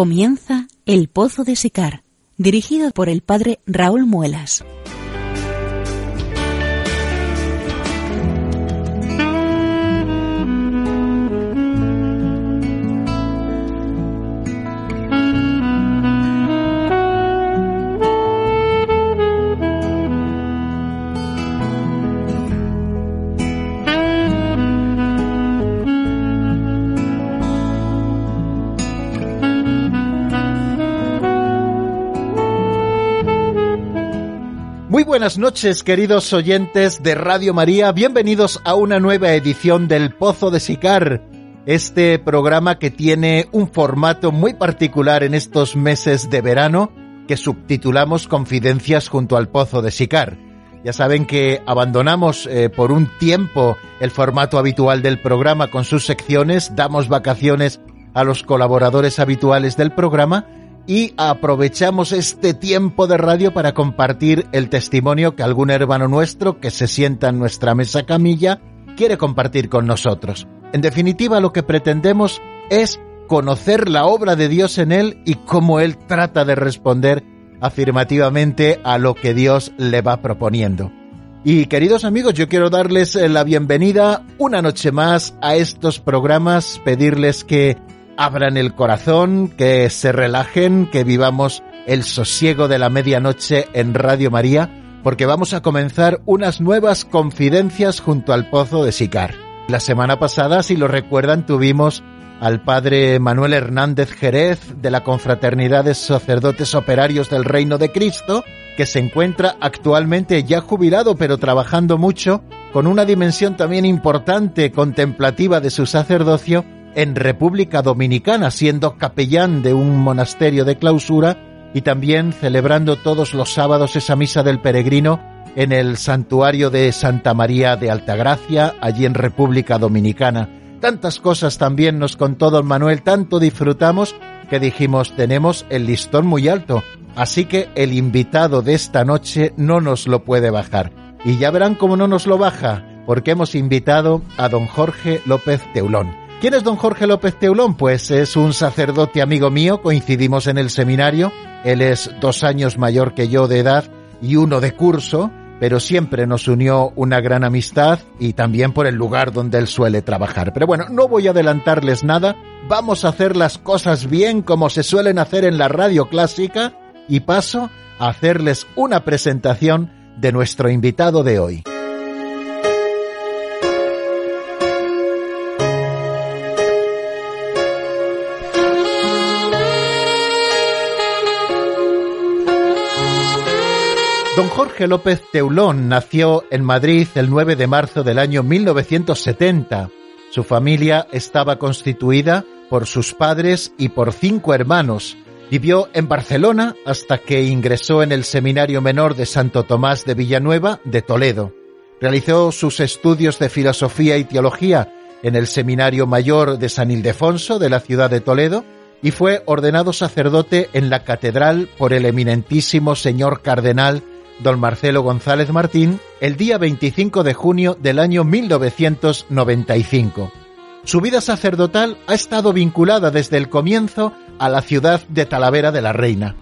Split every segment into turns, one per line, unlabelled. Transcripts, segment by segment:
Comienza El Pozo de Sicar, dirigido por el padre Raúl Muelas.
Buenas noches, queridos oyentes de Radio María. Bienvenidos a una nueva edición del Pozo de Sicar, este programa que tiene un formato muy particular en estos meses de verano que subtitulamos Confidencias junto al Pozo de Sicar. Ya saben que abandonamos eh, por un tiempo el formato habitual del programa con sus secciones, damos vacaciones a los colaboradores habituales del programa y aprovechamos este tiempo de radio para compartir el testimonio que algún hermano nuestro que se sienta en nuestra mesa camilla quiere compartir con nosotros. En definitiva, lo que pretendemos es conocer la obra de Dios en él y cómo él trata de responder afirmativamente a lo que Dios le va proponiendo. Y queridos amigos, yo quiero darles la bienvenida una noche más a estos programas, pedirles que abran el corazón, que se relajen, que vivamos el sosiego de la medianoche en Radio María, porque vamos a comenzar unas nuevas confidencias junto al Pozo de Sicar. La semana pasada, si lo recuerdan, tuvimos al padre Manuel Hernández Jerez de la Confraternidad de Sacerdotes Operarios del Reino de Cristo, que se encuentra actualmente ya jubilado pero trabajando mucho, con una dimensión también importante contemplativa de su sacerdocio en República Dominicana, siendo capellán de un monasterio de clausura y también celebrando todos los sábados esa misa del peregrino en el santuario de Santa María de Altagracia, allí en República Dominicana. Tantas cosas también nos contó don Manuel, tanto disfrutamos que dijimos tenemos el listón muy alto, así que el invitado de esta noche no nos lo puede bajar. Y ya verán cómo no nos lo baja, porque hemos invitado a don Jorge López Teulón. ¿Quién es don Jorge López Teulón? Pues es un sacerdote amigo mío, coincidimos en el seminario, él es dos años mayor que yo de edad y uno de curso, pero siempre nos unió una gran amistad y también por el lugar donde él suele trabajar. Pero bueno, no voy a adelantarles nada, vamos a hacer las cosas bien como se suelen hacer en la radio clásica y paso a hacerles una presentación de nuestro invitado de hoy. Don Jorge López Teulón nació en Madrid el 9 de marzo del año 1970. Su familia estaba constituida por sus padres y por cinco hermanos. Vivió en Barcelona hasta que ingresó en el Seminario Menor de Santo Tomás de Villanueva de Toledo. Realizó sus estudios de filosofía y teología en el Seminario Mayor de San Ildefonso de la ciudad de Toledo y fue ordenado sacerdote en la catedral por el eminentísimo señor cardenal don Marcelo González Martín el día 25 de junio del año 1995. Su vida sacerdotal ha estado vinculada desde el comienzo a la ciudad de Talavera de la Reina.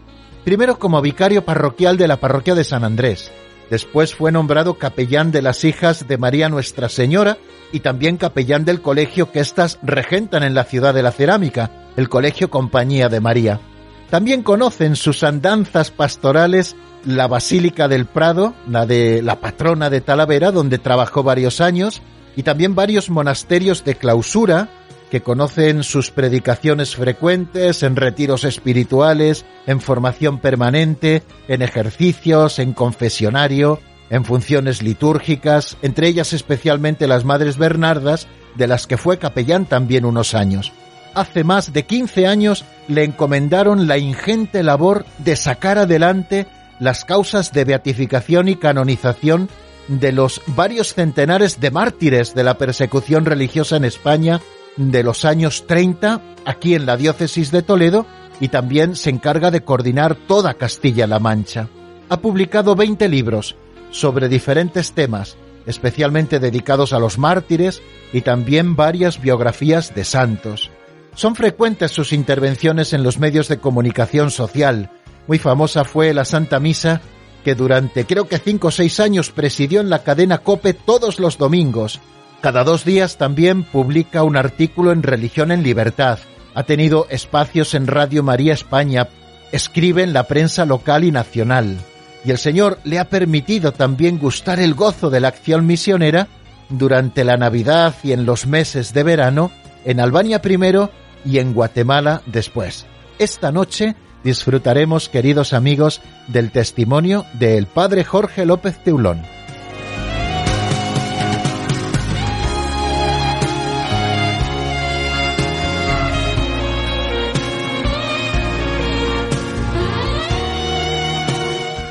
Primero como vicario parroquial de la parroquia de San Andrés. Después fue nombrado capellán de las hijas de María Nuestra Señora y también capellán del colegio que éstas regentan en la ciudad de la cerámica, el Colegio Compañía de María. También conocen sus andanzas pastorales la Basílica del Prado, la de la patrona de Talavera, donde trabajó varios años, y también varios monasterios de clausura que conocen sus predicaciones frecuentes en retiros espirituales, en formación permanente, en ejercicios, en confesionario, en funciones litúrgicas, entre ellas especialmente las Madres Bernardas, de las que fue capellán también unos años. Hace más de 15 años le encomendaron la ingente labor de sacar adelante las causas de beatificación y canonización de los varios centenares de mártires de la persecución religiosa en España de los años 30, aquí en la diócesis de Toledo, y también se encarga de coordinar toda Castilla-La Mancha. Ha publicado 20 libros sobre diferentes temas, especialmente dedicados a los mártires, y también varias biografías de santos. Son frecuentes sus intervenciones en los medios de comunicación social. Muy famosa fue la Santa Misa, que durante creo que cinco o seis años presidió en la cadena Cope todos los domingos. Cada dos días también publica un artículo en Religión en Libertad. Ha tenido espacios en Radio María España. Escribe en la prensa local y nacional. Y el Señor le ha permitido también gustar el gozo de la acción misionera durante la Navidad y en los meses de verano, en Albania primero y en Guatemala después. Esta noche disfrutaremos, queridos amigos, del testimonio del Padre Jorge López Teulón.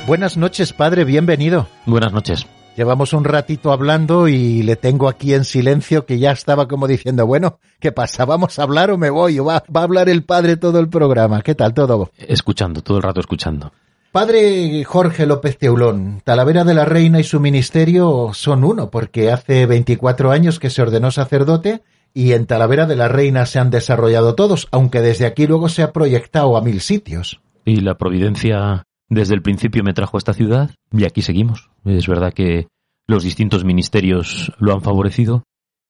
Buenas noches, Padre, bienvenido.
Buenas noches.
Llevamos un ratito hablando y le tengo aquí en silencio que ya estaba como diciendo, bueno, ¿qué pasa? ¿Vamos a hablar o me voy? ¿O va, va a hablar el padre todo el programa? ¿Qué tal todo?
Escuchando, todo el rato escuchando.
Padre Jorge López Teulón, Talavera de la Reina y su ministerio son uno, porque hace 24 años que se ordenó sacerdote y en Talavera de la Reina se han desarrollado todos, aunque desde aquí luego se ha proyectado a mil sitios.
Y la providencia desde el principio me trajo a esta ciudad y aquí seguimos. Es verdad que los distintos ministerios lo han favorecido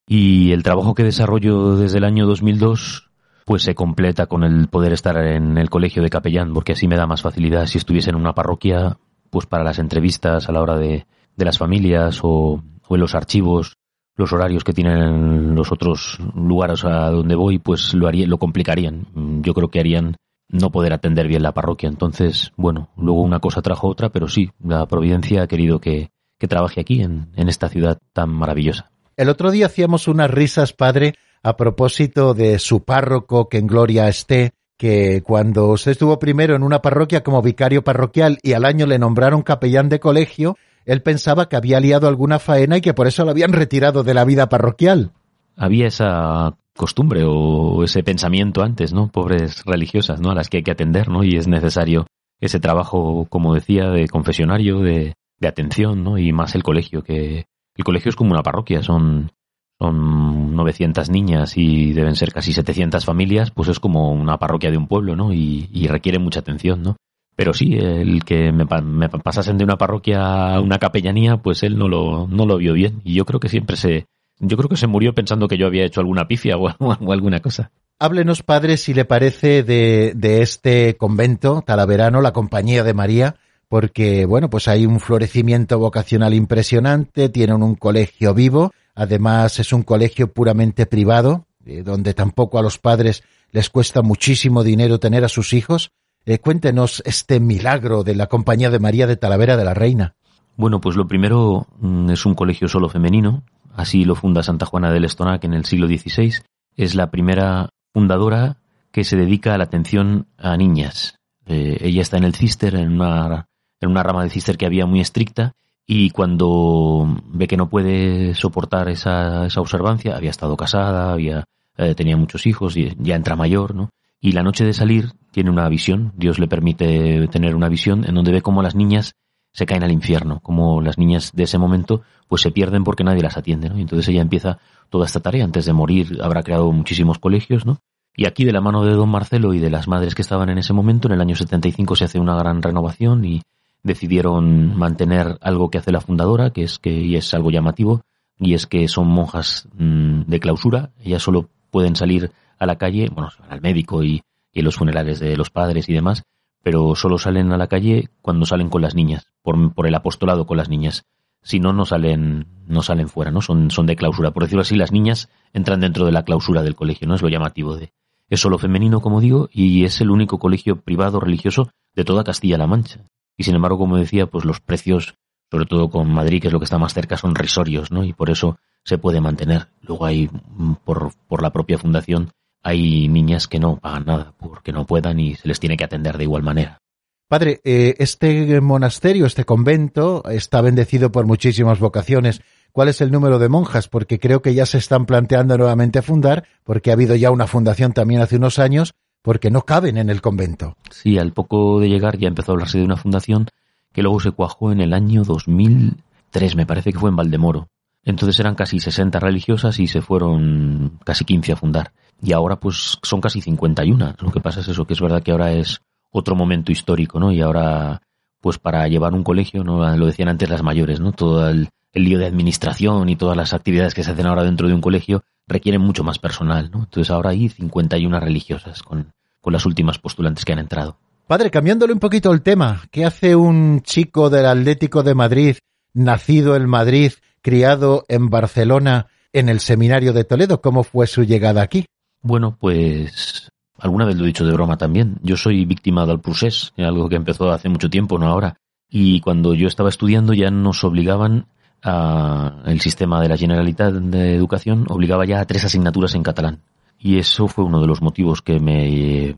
y el trabajo que desarrollo desde el año 2002 pues se completa con el poder estar en el colegio de capellán porque así me da más facilidad si estuviese en una parroquia pues para las entrevistas a la hora de, de las familias o, o en los archivos los horarios que tienen los otros lugares a donde voy pues lo haría, lo complicarían yo creo que harían no poder atender bien la parroquia. Entonces, bueno, luego una cosa trajo otra, pero sí, la providencia ha querido que, que trabaje aquí, en, en esta ciudad tan maravillosa.
El otro día hacíamos unas risas, padre, a propósito de su párroco, que en gloria esté, que cuando usted estuvo primero en una parroquia como vicario parroquial y al año le nombraron capellán de colegio, él pensaba que había liado alguna faena y que por eso lo habían retirado de la vida parroquial.
Había esa costumbre o ese pensamiento antes, ¿no? Pobres religiosas, ¿no? A las que hay que atender, ¿no? Y es necesario ese trabajo, como decía, de confesionario, de, de atención, ¿no? Y más el colegio, que el colegio es como una parroquia, son, son 900 niñas y deben ser casi 700 familias, pues es como una parroquia de un pueblo, ¿no? Y, y requiere mucha atención, ¿no? Pero sí, el que me, me, pasasen de una parroquia a una capellanía, pues él no lo, no lo vio bien. Y yo creo que siempre se, yo creo que se murió pensando que yo había hecho alguna pifia o, o alguna cosa.
Háblenos, padre, si le parece de, de este convento talaverano, la Compañía de María, porque, bueno, pues hay un florecimiento vocacional impresionante, tienen un colegio vivo, además es un colegio puramente privado, eh, donde tampoco a los padres les cuesta muchísimo dinero tener a sus hijos. Eh, cuéntenos este milagro de la Compañía de María de Talavera de la Reina.
Bueno, pues lo primero mm, es un colegio solo femenino, Así lo funda Santa Juana del Estonac en el siglo XVI. Es la primera fundadora que se dedica a la atención a niñas. Eh, ella está en el Cister, en una, en una rama del Cister que había muy estricta, y cuando ve que no puede soportar esa, esa observancia, había estado casada, había, eh, tenía muchos hijos, y ya entra mayor, ¿no? Y la noche de salir tiene una visión, Dios le permite tener una visión en donde ve cómo las niñas se caen al infierno, como las niñas de ese momento pues se pierden porque nadie las atiende, ¿no? Y entonces ella empieza toda esta tarea, antes de morir habrá creado muchísimos colegios, ¿no? Y aquí de la mano de don Marcelo y de las madres que estaban en ese momento, en el año 75 se hace una gran renovación y decidieron mantener algo que hace la fundadora, que es que y es algo llamativo, y es que son monjas mmm, de clausura, ellas solo pueden salir a la calle, bueno, al médico y, y los funerales de los padres y demás, pero solo salen a la calle cuando salen con las niñas, por, por el apostolado con las niñas. Si no, no salen, no salen fuera, ¿no? Son, son de clausura. Por decirlo así, las niñas entran dentro de la clausura del colegio, ¿no? Es lo llamativo de. Es solo femenino, como digo, y es el único colegio privado religioso de toda Castilla-La Mancha. Y sin embargo, como decía, pues los precios, sobre todo con Madrid, que es lo que está más cerca, son risorios, ¿no? Y por eso se puede mantener. Luego hay, mm, por, por la propia fundación, hay niñas que no pagan nada porque no puedan y se les tiene que atender de igual manera.
Padre, eh, este monasterio, este convento, está bendecido por muchísimas vocaciones. ¿Cuál es el número de monjas? Porque creo que ya se están planteando nuevamente fundar, porque ha habido ya una fundación también hace unos años, porque no caben en el convento.
Sí, al poco de llegar ya empezó a hablarse de una fundación que luego se cuajó en el año 2003, me parece que fue en Valdemoro. Entonces eran casi 60 religiosas y se fueron casi 15 a fundar. Y ahora pues son casi 51. Lo que pasa es eso, que es verdad que ahora es otro momento histórico, ¿no? Y ahora pues para llevar un colegio, ¿no? Lo decían antes las mayores, ¿no? Todo el, lío de administración y todas las actividades que se hacen ahora dentro de un colegio requieren mucho más personal, ¿no? Entonces ahora hay 51 religiosas con, con las últimas postulantes que han entrado.
Padre, cambiándole un poquito el tema, ¿qué hace un chico del Atlético de Madrid, nacido en Madrid, criado en Barcelona, en el seminario de Toledo? ¿Cómo fue su llegada aquí?
Bueno, pues alguna vez lo he dicho de broma también. Yo soy víctima del procés, algo que empezó hace mucho tiempo, no ahora. Y cuando yo estaba estudiando ya nos obligaban a, el sistema de la Generalitat de Educación obligaba ya a tres asignaturas en catalán. Y eso fue uno de los motivos que me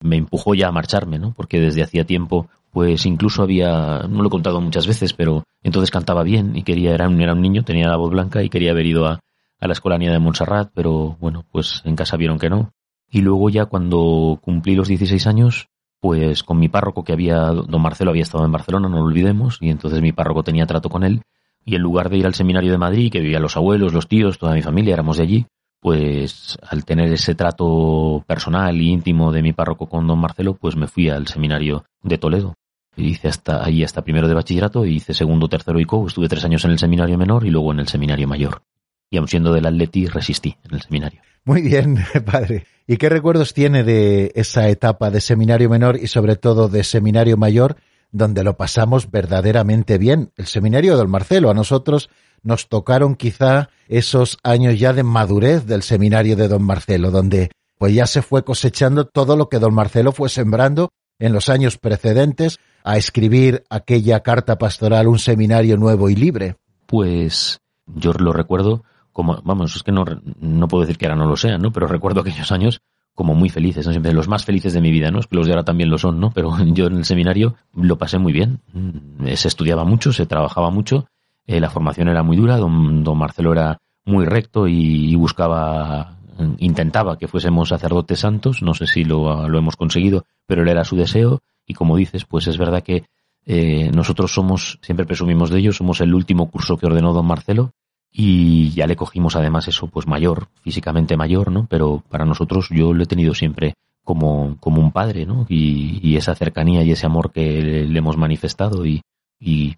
me empujó ya a marcharme, ¿no? Porque desde hacía tiempo, pues incluso había, no lo he contado muchas veces, pero entonces cantaba bien y quería, era un, era un niño, tenía la voz blanca y quería haber ido a, a la escolanía de Montserrat, pero bueno, pues en casa vieron que no. Y luego ya cuando cumplí los 16 años, pues con mi párroco que había, don Marcelo había estado en Barcelona, no lo olvidemos, y entonces mi párroco tenía trato con él, y en lugar de ir al seminario de Madrid, que vivían los abuelos, los tíos, toda mi familia, éramos de allí, pues al tener ese trato personal y íntimo de mi párroco con don Marcelo, pues me fui al seminario de Toledo. Hice hasta ahí hasta primero de bachillerato, y hice segundo, tercero y co, estuve tres años en el seminario menor y luego en el seminario mayor. Y aun siendo del Atleti, resistí en el seminario.
Muy bien, padre. ¿Y qué recuerdos tiene de esa etapa de seminario menor y sobre todo de seminario mayor, donde lo pasamos verdaderamente bien? El seminario de don Marcelo, a nosotros nos tocaron quizá esos años ya de madurez del seminario de don Marcelo, donde pues ya se fue cosechando todo lo que don Marcelo fue sembrando en los años precedentes a escribir aquella carta pastoral, un seminario nuevo y libre.
Pues yo lo recuerdo como, vamos, es que no, no puedo decir que ahora no lo sean, ¿no? Pero recuerdo aquellos años como muy felices, ¿no? Siempre los más felices de mi vida, ¿no? Es que los de ahora también lo son, ¿no? Pero yo en el seminario lo pasé muy bien. Mm, se estudiaba mucho, se trabajaba mucho eh, la formación era muy dura, don, don Marcelo era muy recto y, buscaba, intentaba que fuésemos sacerdotes santos, no sé si lo, lo, hemos conseguido, pero él era su deseo y como dices, pues es verdad que eh, nosotros somos, siempre presumimos de ello, somos el último curso que ordenó don Marcelo y ya le cogimos además eso, pues mayor, físicamente mayor, ¿no? Pero para nosotros yo lo he tenido siempre como, como un padre, ¿no? Y, y esa cercanía y ese amor que le, le hemos manifestado y, y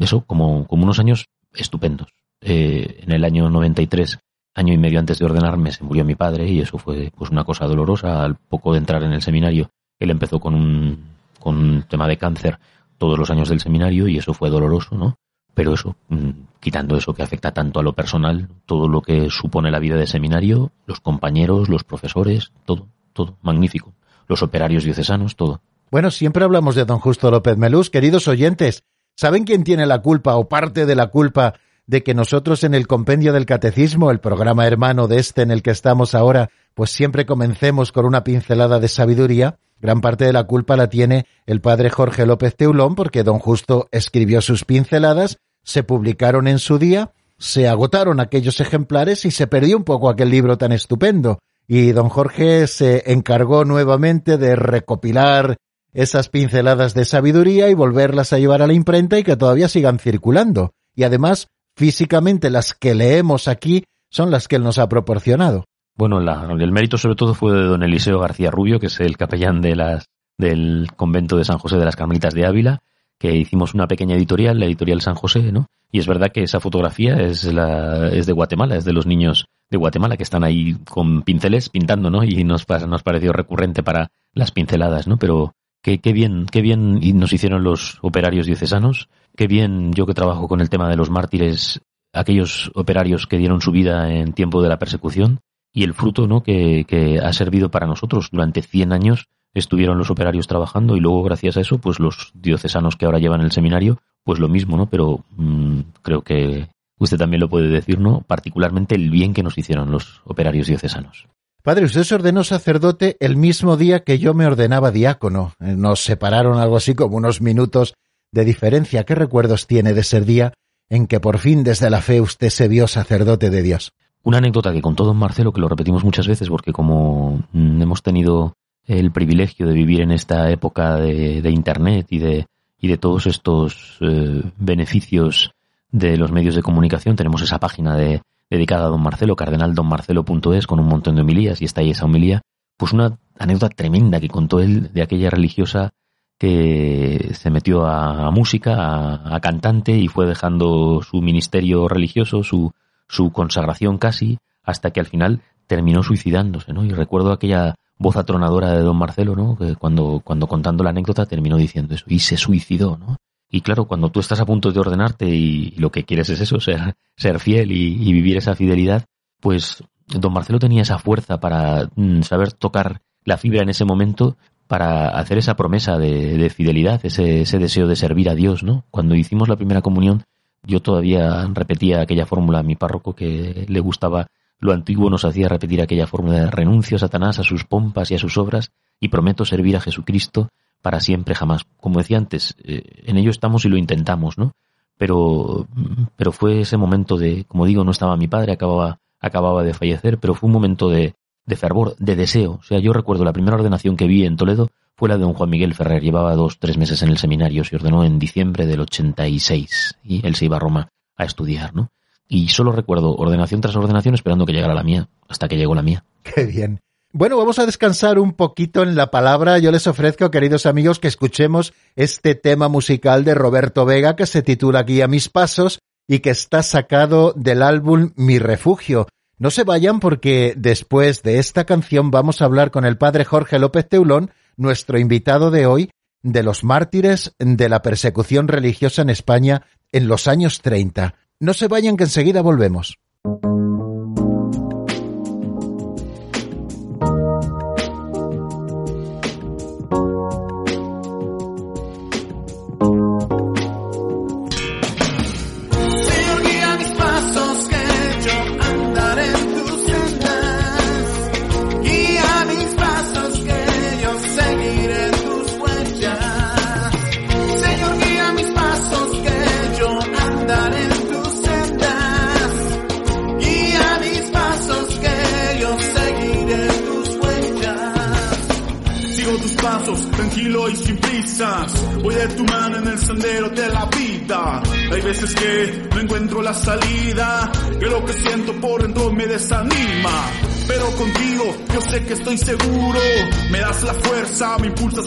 eso, como, como unos años estupendos. Eh, en el año 93, año y medio antes de ordenarme, se murió mi padre y eso fue pues una cosa dolorosa. Al poco de entrar en el seminario, él empezó con un, con un tema de cáncer todos los años del seminario y eso fue doloroso, ¿no? Pero eso, mm, quitando eso que afecta tanto a lo personal, todo lo que supone la vida de seminario, los compañeros, los profesores, todo, todo, magnífico. Los operarios diocesanos, todo.
Bueno, siempre hablamos de don Justo López Melús, queridos oyentes. ¿Saben quién tiene la culpa o parte de la culpa de que nosotros en el compendio del catecismo, el programa hermano de este en el que estamos ahora, pues siempre comencemos con una pincelada de sabiduría? Gran parte de la culpa la tiene el padre Jorge López Teulón porque don Justo escribió sus pinceladas, se publicaron en su día, se agotaron aquellos ejemplares y se perdió un poco aquel libro tan estupendo. Y don Jorge se encargó nuevamente de recopilar esas pinceladas de sabiduría y volverlas a llevar a la imprenta y que todavía sigan circulando. Y además, físicamente las que leemos aquí son las que él nos ha proporcionado.
Bueno, el mérito sobre todo fue de don Eliseo García Rubio, que es el capellán de las, del convento de San José de las Carmelitas de Ávila, que hicimos una pequeña editorial, la editorial San José, ¿no? Y es verdad que esa fotografía es, la, es de Guatemala, es de los niños de Guatemala que están ahí con pinceles pintando, ¿no? Y nos, nos pareció recurrente para las pinceladas, ¿no? Pero Qué, qué bien, qué bien nos hicieron los operarios diocesanos, qué bien yo que trabajo con el tema de los mártires, aquellos operarios que dieron su vida en tiempo de la persecución y el fruto ¿no? que, ha servido para nosotros. Durante 100 años estuvieron los operarios trabajando y luego gracias a eso pues los diocesanos que ahora llevan el seminario pues lo mismo, ¿no? Pero mm, creo que usted también lo puede decir, ¿no? Particularmente el bien que nos hicieron los operarios diocesanos.
Padre, usted se ordenó sacerdote el mismo día que yo me ordenaba diácono. Eh, nos separaron algo así como unos minutos de diferencia. ¿Qué recuerdos tiene de ese día en que por fin desde la fe usted se vio sacerdote de Dios?
Una anécdota que contó don Marcelo, que lo repetimos muchas veces porque como mm, hemos tenido el privilegio de vivir en esta época de, Internet y de, y de todos estos eh, beneficios de los medios de comunicación. Tenemos esa página de, dedicada a don Marcelo, cardenaldonmarcelo.es, con un montón de homilías, y está ahí esa homilía. Pues una anécdota tremenda que contó él de aquella religiosa que se metió a, música, a, cantante, y fue dejando su ministerio religioso, su, su consagración casi, hasta que al final terminó suicidándose, ¿no? Y recuerdo aquella voz atronadora de don Marcelo, ¿no? Que cuando, cuando contando la anécdota terminó diciendo eso, y se suicidó, ¿no? Y claro, cuando tú estás a punto de ordenarte y lo que quieres es eso, ser, ser fiel y, vivir esa fidelidad, pues don Marcelo tenía esa fuerza para mm, saber tocar la fibra en ese momento para hacer esa promesa de, fidelidad, ese, ese, deseo de servir a Dios, ¿no? Cuando hicimos la primera comunión, yo todavía repetía aquella fórmula a mi párroco que le gustaba lo antiguo, nos hacía repetir aquella fórmula de renuncio a Satanás, a sus pompas y a sus obras, y prometo servir a Jesucristo para siempre jamás. Como decía antes, eh, en ello estamos y lo intentamos, ¿no? Pero, pero fue ese momento de, como digo, no estaba mi padre, acababa, acababa de fallecer, pero fue un momento de, de fervor, de deseo. O sea, yo recuerdo la primera ordenación que vi en Toledo fue la de don Juan Miguel Ferrer. Llevaba dos, tres meses en el seminario, se ordenó en diciembre del 86 y él se iba a Roma a estudiar, ¿no? Y solo recuerdo ordenación tras ordenación esperando que llegara la mía, hasta que llegó la mía.
Qué bien. Bueno, vamos a descansar un poquito en la palabra. Yo les ofrezco, queridos amigos, que escuchemos este tema musical de Roberto Vega que se titula Guía mis pasos y que está sacado del álbum Mi refugio. No se vayan porque después de esta canción vamos a hablar con el padre Jorge López Teulón, nuestro invitado de hoy, de los mártires de la persecución religiosa en España en los años 30. No se vayan que enseguida volvemos.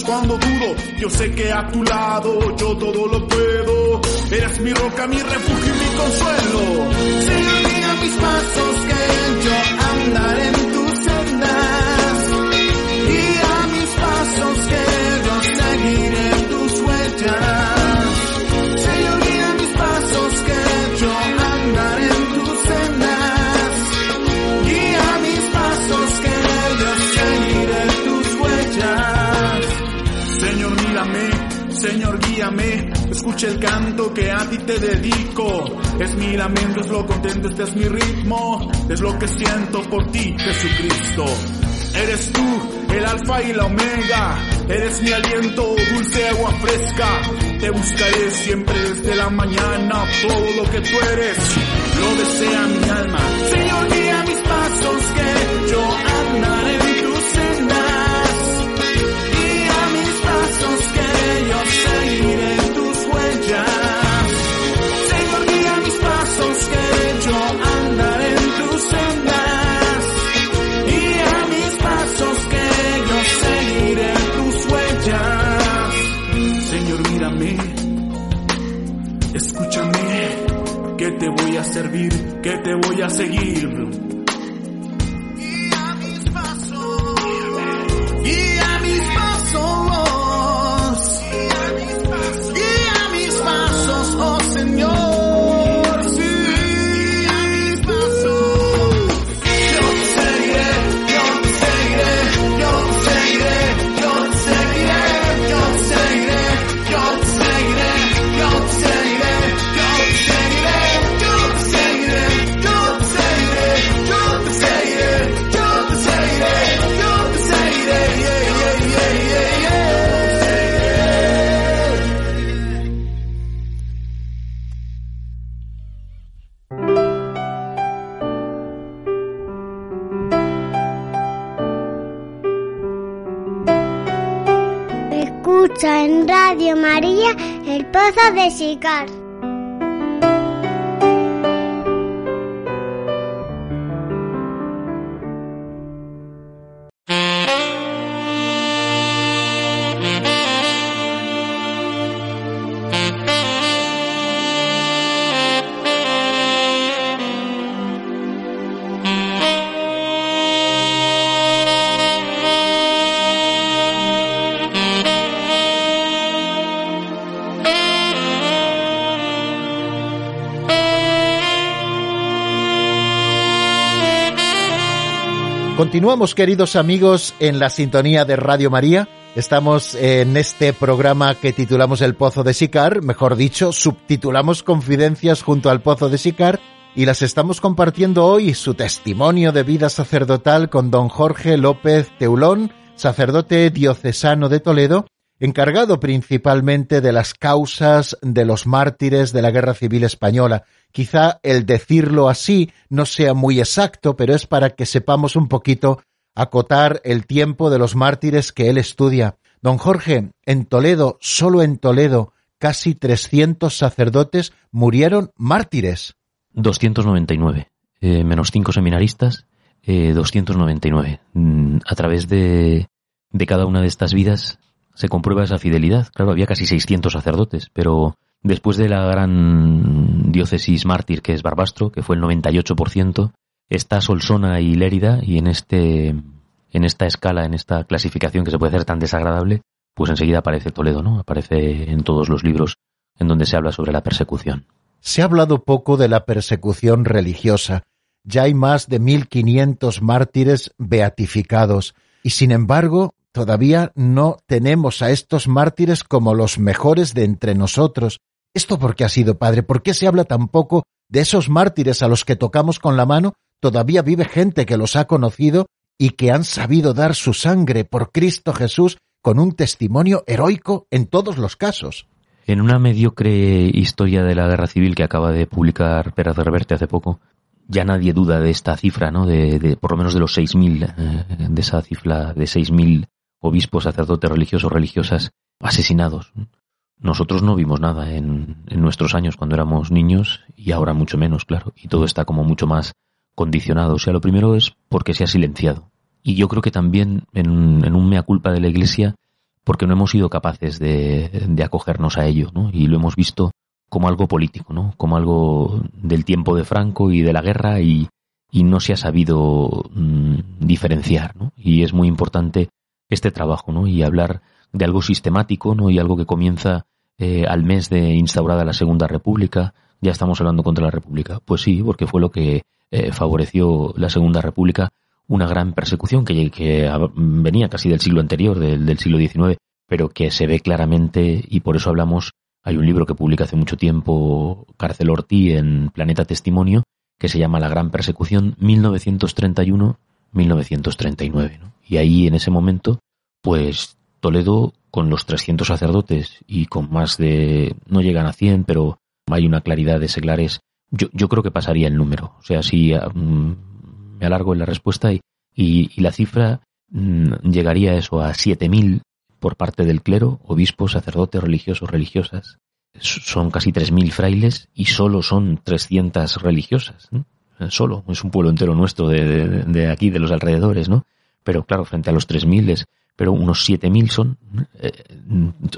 Cuando dudo. Yo sé que a tu lado yo todo lo puedo. Eres mi roca, mi refugio mi lamento, es lo contento, este es mi ritmo, es lo que siento por ti, Jesucristo. Eres tú, el alfa y la omega, eres mi aliento, dulce agua fresca. Te buscaré siempre desde la mañana, todo lo que tú eres, lo desea mi alma. Señor, guía mis pasos que yo andaré te voy a servir, que te voy a seguir.
Pozo de Sicar.
Continuamos, queridos amigos, en la sintonía de Radio María. Estamos en este programa que titulamos El Pozo de Sicar, mejor dicho, subtitulamos Confidencias junto al Pozo de Sicar y las estamos compartiendo hoy su testimonio de vida sacerdotal con don Jorge López Teulón, sacerdote diocesano de Toledo, encargado principalmente de las causas de los mártires de la Guerra Civil Española. Quizá el decirlo así no sea muy exacto, pero es para que sepamos un poquito acotar el tiempo de los mártires que él estudia. Don Jorge, en Toledo, solo en Toledo, casi 300 sacerdotes murieron mártires.
299, eh, menos cinco seminaristas, eh, 299. Mm, a través de, de cada una de estas vidas se comprueba esa fidelidad. Claro, había casi 600 sacerdotes, pero después de la gran diócesis mártir que es Barbastro, que fue el 98%, está Solsona y Lérida, y en este en esta escala, en esta clasificación que se puede hacer tan desagradable, pues enseguida aparece Toledo, ¿no? Aparece en todos los libros en donde se habla sobre la persecución.
Se ha hablado poco de la persecución religiosa. Ya hay más de 1500 mártires beatificados y sin embargo Todavía no tenemos a estos mártires como los mejores de entre nosotros. ¿Esto por qué ha sido, Padre? ¿Por qué se habla tan poco de esos mártires a los que tocamos con la mano? Todavía vive gente que los ha conocido y que han sabido dar su sangre por Cristo Jesús con un testimonio heroico en todos los casos.
En una mediocre historia de la guerra civil que acaba de publicar Pérez Reverte hace poco, ya nadie duda de esta cifra, ¿no? De, por lo menos de los 6.000, eh, de esa cifra de 6.000 obispos, sacerdotes religiosos, religiosas asesinados. Nosotros no vimos nada en, nuestros años cuando éramos niños y ahora mucho menos, claro. Y todo está como mucho más condicionado. O sea, lo primero es porque se ha silenciado. Y yo creo que también en, un mea culpa de la Iglesia porque no hemos sido capaces de, de acogernos a ello, ¿no? Y lo hemos visto como algo político, ¿no? Como algo del tiempo de Franco y de la guerra y, y no se ha sabido mm, diferenciar, ¿no? Y es muy importante este trabajo, ¿no? Y hablar de algo sistemático, ¿no? Y algo que comienza eh, al mes de instaurada la Segunda República. Ya estamos hablando contra la República. Pues sí, porque fue lo que eh, favoreció la Segunda República, una gran persecución que, venía casi del siglo anterior, del, siglo XIX, pero que se ve claramente y por eso hablamos. Hay un libro que publica hace mucho tiempo Cárcel Ortí en Planeta Testimonio que se llama La Gran Persecución 1931-1939. ¿no? Y ahí, en ese momento, pues Toledo, con los 300 sacerdotes y con más de, no llegan a 100, pero hay una claridad de seglares, yo, yo creo que pasaría el número. O sea, si mm, me alargo en la respuesta y, y, la cifra mm, llegaría a eso, a 7.000 por parte del clero, obispos, sacerdotes, religiosos, religiosas. Son casi 3.000 frailes y solo son 300 religiosas. Solo, es un pueblo entero nuestro de, de aquí, de los alrededores, ¿no? pero claro, frente a los 3.000 es, pero unos 7.000 son, eh,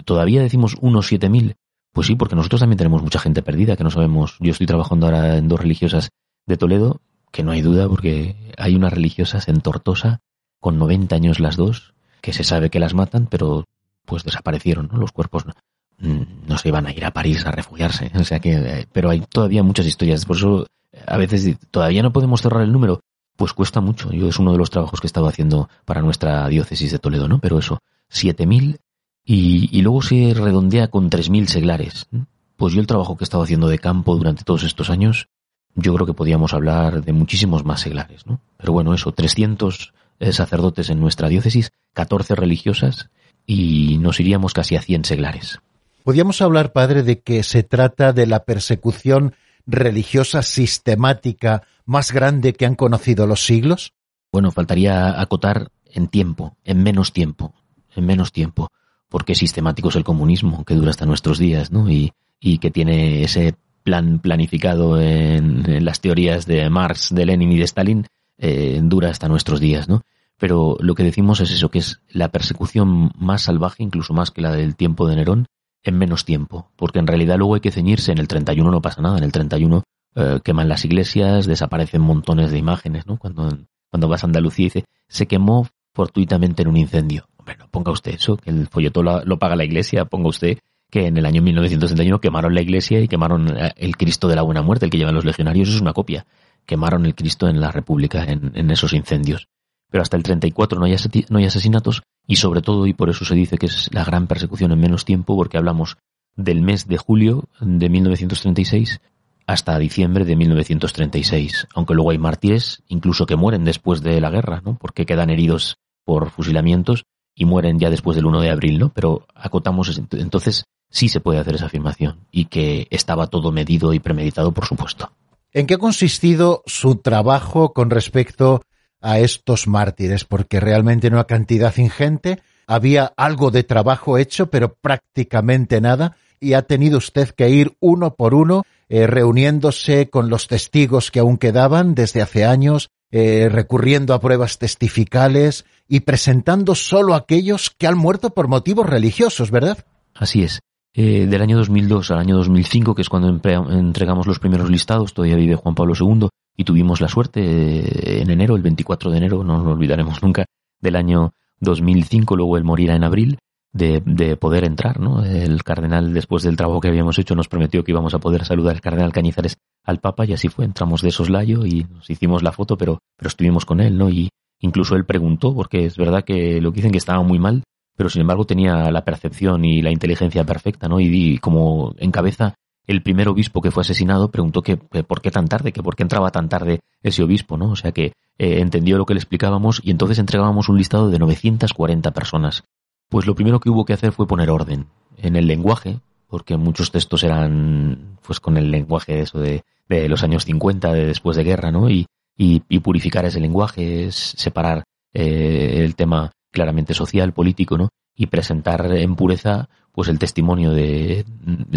todavía decimos unos 7.000, pues sí, porque nosotros también tenemos mucha gente perdida que no sabemos, yo estoy trabajando ahora en dos religiosas de Toledo, que no hay duda porque hay unas religiosas en Tortosa, con 90 años las dos, que se sabe que las matan, pero pues desaparecieron, ¿no? Los cuerpos no, mm, no se iban a ir a París a refugiarse, o sea que, eh, pero hay todavía muchas historias, por eso a veces todavía no podemos cerrar el número, pues cuesta mucho. Yo es uno de los trabajos que he estado haciendo para nuestra diócesis de Toledo, ¿no? Pero eso, 7.000 y, y luego se redondea con 3.000 seglares. Pues yo el trabajo que he estado haciendo de campo durante todos estos años, yo creo que podíamos hablar de muchísimos más seglares, ¿no? Pero bueno, eso, 300 eh, sacerdotes en nuestra diócesis, 14 religiosas y nos iríamos casi a 100 seglares.
Podríamos hablar, padre, de que se trata de la persecución religiosa sistemática más grande que han conocido los siglos?
Bueno, faltaría acotar en tiempo, en menos tiempo, en menos tiempo, porque sistemático es el comunismo, que dura hasta nuestros días, ¿no? Y, que tiene ese plan planificado en, las teorías de Marx, de Lenin y de Stalin, eh, dura hasta nuestros días, ¿no? Pero lo que decimos es eso, que es la persecución más salvaje, incluso más que la del tiempo de Nerón, en menos tiempo, porque en realidad luego hay que ceñirse, en el 31 no pasa nada, en el 31 eh, queman las iglesias, desaparecen montones de imágenes, ¿no? Cuando, cuando vas a Andalucía y dice, se quemó fortuitamente en un incendio. Bueno, ponga usted eso, que el folleto lo, paga la iglesia, ponga usted que en el año 1961 quemaron la iglesia y quemaron eh, el Cristo de la Buena Muerte, el que llevan los legionarios, es una copia. Quemaron el Cristo en la República, en, en esos incendios. pero hasta el 34 no hay, no hay asesinatos y sobre todo, y por eso se dice que es la gran persecución en menos tiempo, porque hablamos del mes de julio de 1936 hasta diciembre de 1936, aunque luego hay mártires incluso que mueren después de la guerra, ¿no? porque quedan heridos por fusilamientos y mueren ya después del 1 de abril, ¿no? Pero acotamos entonces sí se puede hacer esa afirmación y que estaba todo medido y premeditado, por supuesto.
¿En qué ha consistido su trabajo con respecto a estos mártires? Porque realmente no una cantidad ingente, había algo de trabajo hecho, pero prácticamente nada, y ha tenido usted que ir uno por uno, eh, reuniéndose con los testigos que aún quedaban desde hace años, eh, recurriendo a pruebas testificales y presentando solo aquellos que han muerto por motivos religiosos, ¿verdad?
Así es. Eh, del año 2002 al año 2005, que es cuando entregamos los primeros listados, todavía vive Juan Pablo II, y tuvimos la suerte eh, en enero, el 24 de enero, no lo olvidaremos nunca, del año 2005, luego él morirá en abril, de, de, poder entrar, ¿no? El cardenal, después del trabajo que habíamos hecho, nos prometió que íbamos a poder saludar al cardenal Cañizares al Papa y así fue. Entramos de soslayo y nos hicimos la foto, pero, pero estuvimos con él, ¿no? Y incluso él preguntó, porque es verdad que lo que dicen que estaba muy mal, pero sin embargo tenía la percepción y la inteligencia perfecta, ¿no? Y, como encabeza el primer obispo que fue asesinado preguntó que, por qué tan tarde, que por qué entraba tan tarde ese obispo, ¿no? O sea que eh, entendió lo que le explicábamos y entonces entregábamos un listado de 940 personas pues lo primero que hubo que hacer fue poner orden en el lenguaje, porque muchos textos eran pues con el lenguaje eso de, de los años 50, de después de guerra, ¿no? Y, y, purificar ese lenguaje, es separar eh, el tema claramente social, político, ¿no? Y presentar en pureza pues el testimonio de...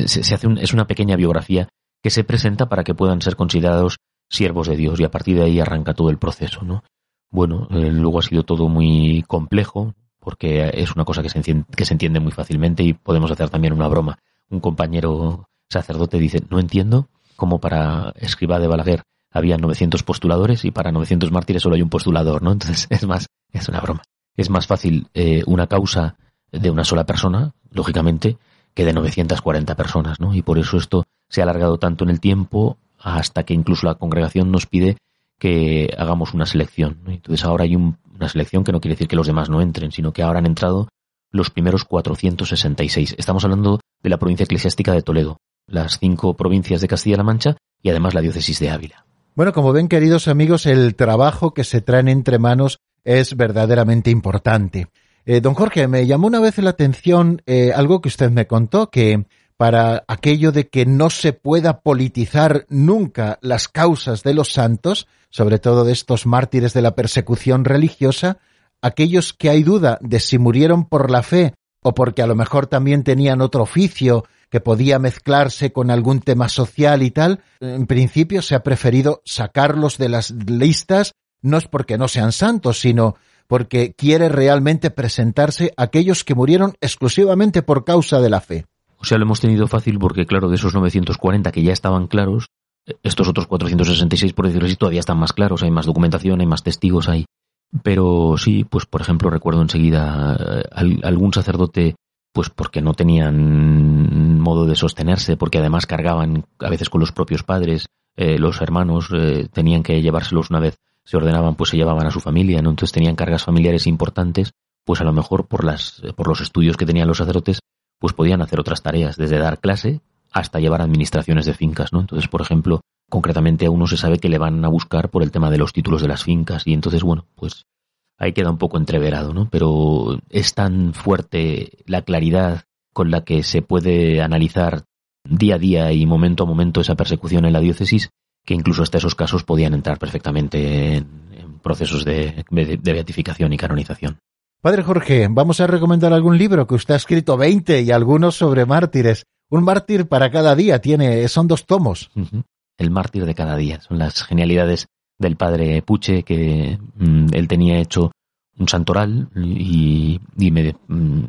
Se, hace es una pequeña biografía que se presenta para que puedan ser considerados siervos de Dios y a partir de ahí arranca todo el proceso, ¿no? Bueno, eh, luego ha sido todo muy complejo, porque es una cosa que se, entiende, que se entiende muy fácilmente y podemos hacer también una broma. Un compañero sacerdote dice, no entiendo cómo para escriba de Balaguer había 900 postuladores y para 900 mártires solo hay un postulador, ¿no? Entonces es más, es una broma. Es más fácil eh, una causa de una sola persona, lógicamente, que de 940 personas, ¿no? Y por eso esto se ha alargado tanto en el tiempo hasta que incluso la congregación nos pide que hagamos una selección. Entonces ahora hay una selección que no quiere decir que los demás no entren, sino que ahora han entrado los primeros 466. Estamos hablando de la provincia eclesiástica de Toledo, las cinco provincias de Castilla-La Mancha y además la diócesis de Ávila.
Bueno, como ven, queridos amigos, el trabajo que se traen entre manos es verdaderamente importante. Eh, don Jorge, me llamó una vez la atención eh, algo que usted me contó, que para aquello de que no se pueda politizar nunca las causas de los santos, sobre todo de estos mártires de la persecución religiosa, aquellos que hay duda de si murieron por la fe o porque a lo mejor también tenían otro oficio que podía mezclarse con algún tema social y tal, en principio se ha preferido sacarlos de las listas, no es porque no sean santos, sino porque quiere realmente presentarse aquellos que murieron exclusivamente por causa de la fe.
O sea, lo hemos tenido fácil porque, claro, de esos 940 que ya estaban claros, estos otros 466, por decirlo así, todavía están más claros, hay más documentación, hay más testigos, hay. Pero sí, pues por ejemplo, recuerdo enseguida eh, algún sacerdote, pues porque no tenían modo de sostenerse, porque además cargaban a veces con los propios padres, eh, los hermanos eh, tenían que llevárselos una vez se ordenaban, pues se llevaban a su familia, ¿no? Entonces tenían cargas familiares importantes, pues a lo mejor por las, por los estudios que tenían los sacerdotes, pues podían hacer otras tareas, desde dar clase hasta llevar administraciones de fincas, ¿no? Entonces, por ejemplo, concretamente a uno se sabe que le van a buscar por el tema de los títulos de las fincas y entonces, bueno, pues ahí queda un poco entreverado, ¿no? Pero es tan fuerte la claridad con la que se puede analizar día a día y momento a momento esa persecución en la diócesis que incluso hasta esos casos podían entrar perfectamente en, procesos de beatificación y canonización.
Padre Jorge, vamos a recomendar algún libro que usted ha escrito 20 y algunos sobre mártires. Un mártir para cada día tiene, son dos tomos.
El mártir de cada día. Son las genialidades del padre Puche que mm, él tenía hecho un santoral y, me, mm,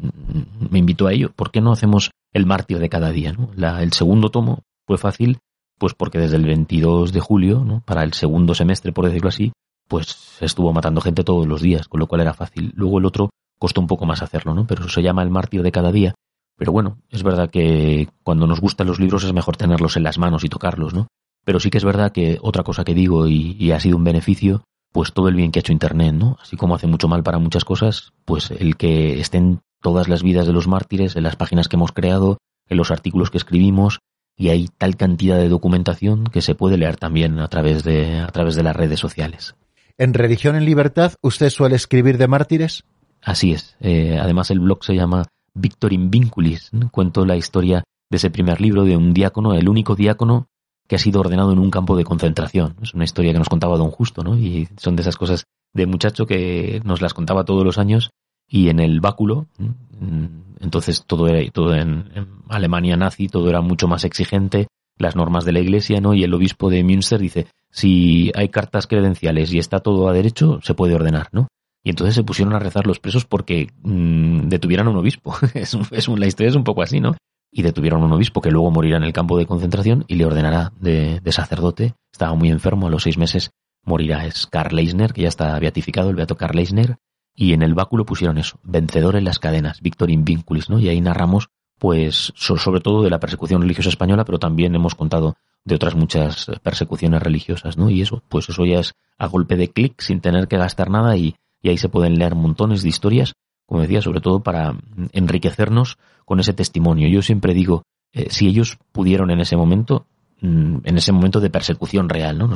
me, invitó a ello. ¿Por qué no hacemos el mártir de cada día? el segundo tomo fue fácil, pues porque desde el 22 de julio, ¿no? para el segundo semestre, por decirlo así, pues estuvo matando gente todos los días, con lo cual era fácil. Luego el otro costó un poco más hacerlo, ¿no? Pero eso se llama el mártir de cada día. Pero bueno, es verdad que cuando nos gustan los libros es mejor tenerlos en las manos y tocarlos, ¿no? Pero sí que es verdad que otra cosa que digo y, ha sido un beneficio, pues todo el bien que ha hecho Internet, ¿no? Así como hace mucho mal para muchas cosas, pues el que estén todas las vidas de los mártires en las páginas que hemos creado, en los artículos que escribimos, y hay tal cantidad de documentación que se puede leer también a través de, a través de las redes sociales.
En Religión en Libertad, ¿usted suele escribir de mártires?
Así es. Eh, además el blog se llama Victor in Vinculis. Cuento la historia de ese primer libro de un diácono, el único diácono que ha sido ordenado en un campo de concentración. Es una historia que nos contaba Don Justo, ¿no? Y son de esas cosas de muchacho que nos las contaba todos los años y en el báculo, entonces todo era todo en, Alemania nazi, todo era mucho más exigente, las normas de la iglesia, ¿no? Y el obispo de Münster dice, si hay cartas credenciales y está todo a derecho, se puede ordenar, ¿no? Y entonces se pusieron a rezar los presos porque mm, detuvieran a un obispo. es, la historia es un poco así, ¿no? Y detuvieron a un obispo que luego morirá en el campo de concentración y le ordenará de, sacerdote. Estaba muy enfermo, a los seis meses morirá. Es Karl Leisner, que ya está beatificado, el beato Karl Leisner. Y en el báculo pusieron eso, vencedor en las cadenas, Victor in Vinculis, ¿no? Y ahí narramos, pues, sobre todo de la persecución religiosa española, pero también hemos contado de otras muchas persecuciones religiosas, ¿no? Y eso, pues eso ya es a golpe de clic, sin tener que gastar nada y, y ahí se pueden leer montones de historias, como decía, sobre todo para enriquecernos con ese testimonio. Yo siempre digo, eh, si ellos pudieron en ese momento, mm, en ese momento de persecución real, ¿no?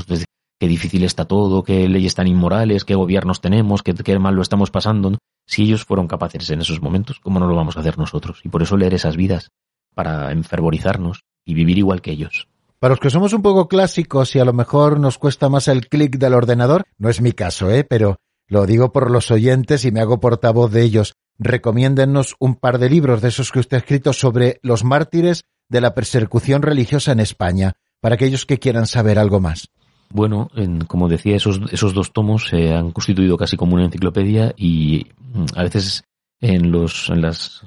Qué difícil está todo, qué leyes tan inmorales, qué gobiernos tenemos, qué, mal lo estamos pasando. Si ellos fueron capaces en esos momentos, ¿cómo no lo vamos a hacer nosotros? Y por eso leer esas vidas, para enfervorizarnos y vivir igual que ellos.
Para los que somos un poco clásicos y a lo mejor nos cuesta más el clic del ordenador, no es mi caso, ¿eh? Pero lo digo por los oyentes y me hago portavoz de ellos. Recomiéndennos un par de libros de esos que usted ha escrito sobre los mártires de la persecución religiosa en España, para aquellos que quieran saber algo más.
Bueno, como decía, esos, esos dos tomos se han constituido casi como una enciclopedia y mm, a veces en, los, en las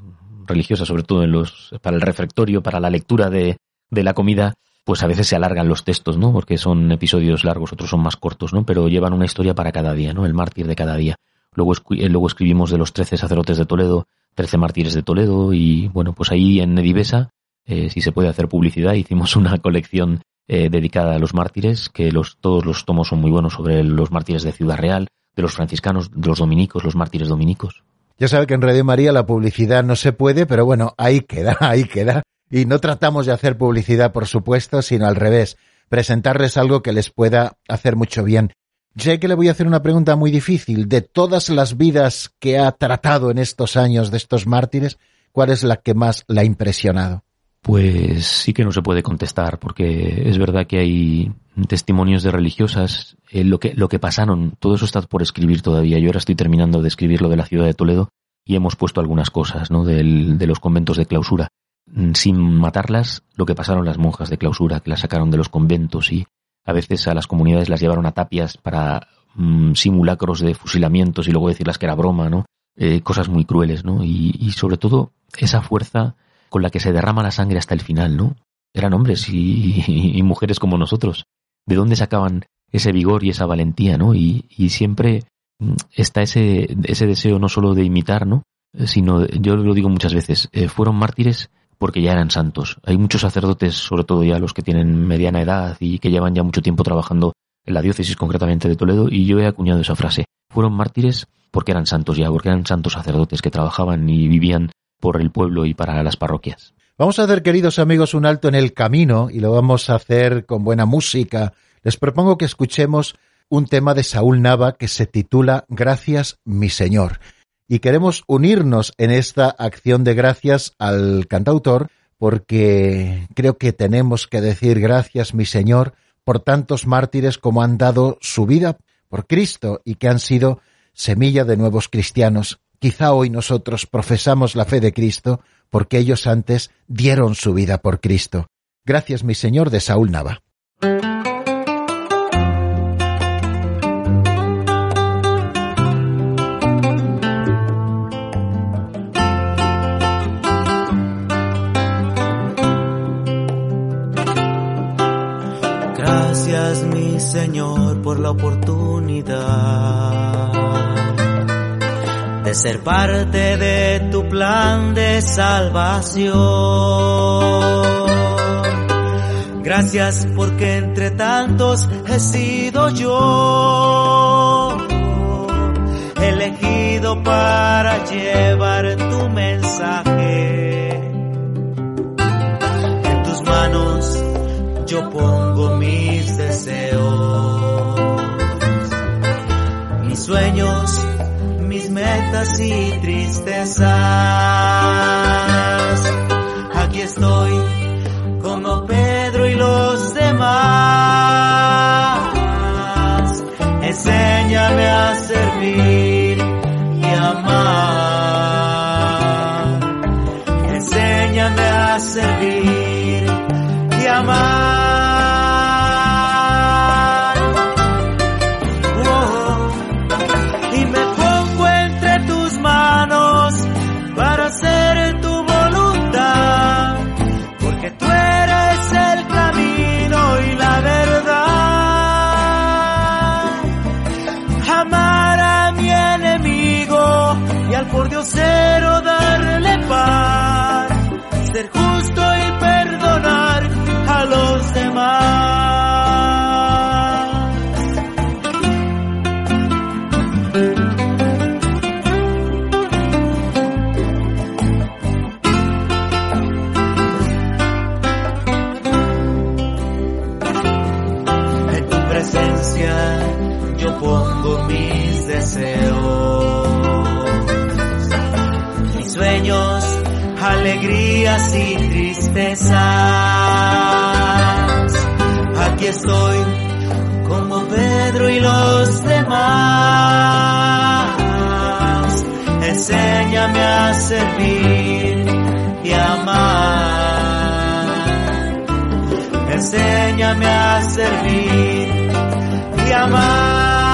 religiosas, sobre todo en los, para el refectorio, para la lectura de, de la comida, pues a veces se alargan los textos, ¿no? Porque son episodios largos, otros son más cortos, ¿no? Pero llevan una historia para cada día, ¿no? El mártir de cada día. Luego, eh, luego escribimos de los trece sacerdotes de Toledo, trece mártires de Toledo y, bueno, pues ahí en Nedivesa, eh, si se puede hacer publicidad, hicimos una colección eh, dedicada a los mártires, que los, todos los tomos son muy buenos sobre los mártires de Ciudad Real, de los franciscanos, de los dominicos, los mártires dominicos.
Ya sabe que en Radio María la publicidad no se puede, pero bueno, ahí queda, ahí queda. Y no tratamos de hacer publicidad, por supuesto, sino al revés, presentarles algo que les pueda hacer mucho bien. Sé que le voy a hacer una pregunta muy difícil. De todas las vidas que ha tratado en estos años de estos mártires, ¿cuál es la que más la ha impresionado?
Pues sí que no se puede contestar, porque es verdad que hay testimonios de religiosas, eh, lo, que, lo que pasaron, todo eso está por escribir todavía. Yo ahora estoy terminando de escribir lo de la ciudad de Toledo y hemos puesto algunas cosas, ¿no? de los conventos de clausura. Mm, sin matarlas lo que pasaron las monjas de clausura, que las sacaron de los conventos y a veces a las comunidades las llevaron a tapias para mm, simulacros de fusilamientos y luego decirlas que era broma, ¿no? Eh, cosas muy crueles, ¿no? Y, sobre todo esa fuerza con la que se derrama la sangre hasta el final, ¿no? Eran hombres y, mujeres como nosotros. ¿De dónde sacaban ese vigor y esa valentía, ¿no? Y, y siempre mm, está ese, ese deseo no solo de imitar, ¿no? Sino, yo lo digo muchas veces, eh, fueron mártires porque ya eran santos. Hay muchos sacerdotes, sobre todo ya los que tienen mediana edad y que llevan ya mucho tiempo trabajando en la diócesis concretamente de Toledo, y yo he acuñado esa frase. Fueron mártires porque eran santos ya, porque eran santos sacerdotes que trabajaban y vivían por el pueblo y para las parroquias.
Vamos a hacer, queridos amigos, un alto en el camino y lo vamos a hacer con buena música. Les propongo que escuchemos un tema de Saúl Nava que se titula Gracias, mi Señor y queremos unirnos en esta acción de gracias al cantautor porque creo que tenemos que decir gracias, mi Señor, por tantos mártires como han dado su vida por Cristo y que han sido semilla de nuevos cristianos. Quizá hoy nosotros profesamos la fe de Cristo porque ellos antes dieron su vida por Cristo. Gracias, mi Señor, de Saúl Nava.
Señor, por la oportunidad de ser parte de tu plan de salvación. Gracias porque entre tantos he sido yo elegido para llevarte metas y tristezas. Aquí estoy y tristezas. Aquí estoy como Pedro y los demás. Enséñame a servir y amar. Enséñame a servir y amar.